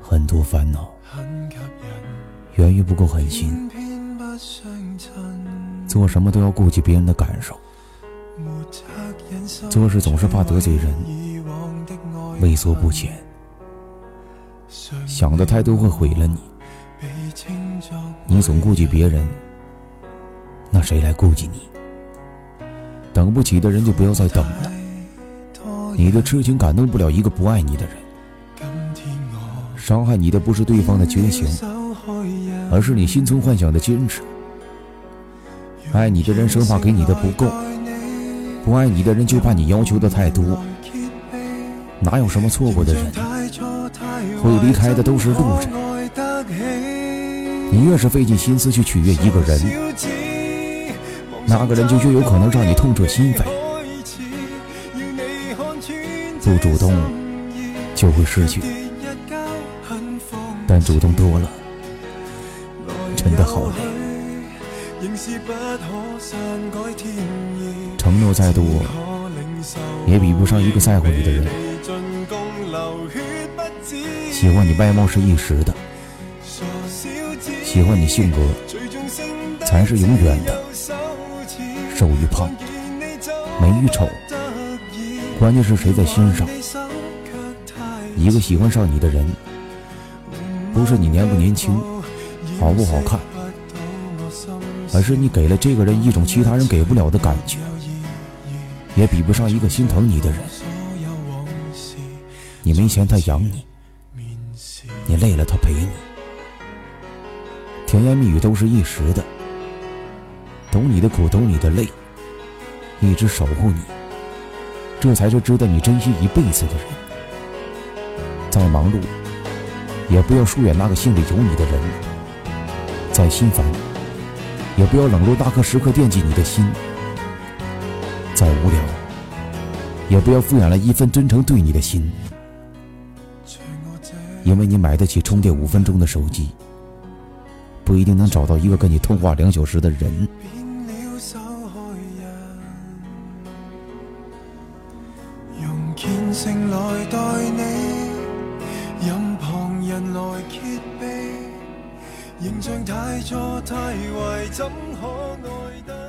很多烦恼源于不够狠心，做什么都要顾及别人的感受，做事总是怕得罪人，畏缩不前，想的太多会毁了你。你总顾及别人，那谁来顾及你？等不起的人就不要再等了。你的痴情感动不了一个不爱你的人。伤害你的不是对方的绝情，而是你心存幻想的坚持。爱你的人生怕给你的不够，不爱你的人就怕你要求的太多。哪有什么错过的人？会离开的都是路人。你越是费尽心思去取悦一个人，那个人就越有可能让你痛彻心扉。不主动就会失去。但主动多了，真的好累。承诺再多，也比不上一个在乎你的人。喜欢你外貌是一时的，喜欢你性格才是永远的。瘦与胖，美与丑，关键是谁在心上。一个喜欢上你的人。不是你年不年轻，好不好看，而是你给了这个人一种其他人给不了的感觉，也比不上一个心疼你的人。你没钱他养你，你累了他陪你，甜言蜜语都是一时的，懂你的苦，懂你的累，一直守护你，这才是值得你珍惜一辈子的人。再忙碌。也不要疏远那个心里有你的人，再心烦，也不要冷落那颗时刻惦记你的心；再无聊，也不要敷衍了一份真诚对你的心。因为你买得起充电五分钟的手机，不一定能找到一个跟你通话两小时的人。用虔诚来待你。任旁人来揭秘，形象太错太坏，怎可爱得？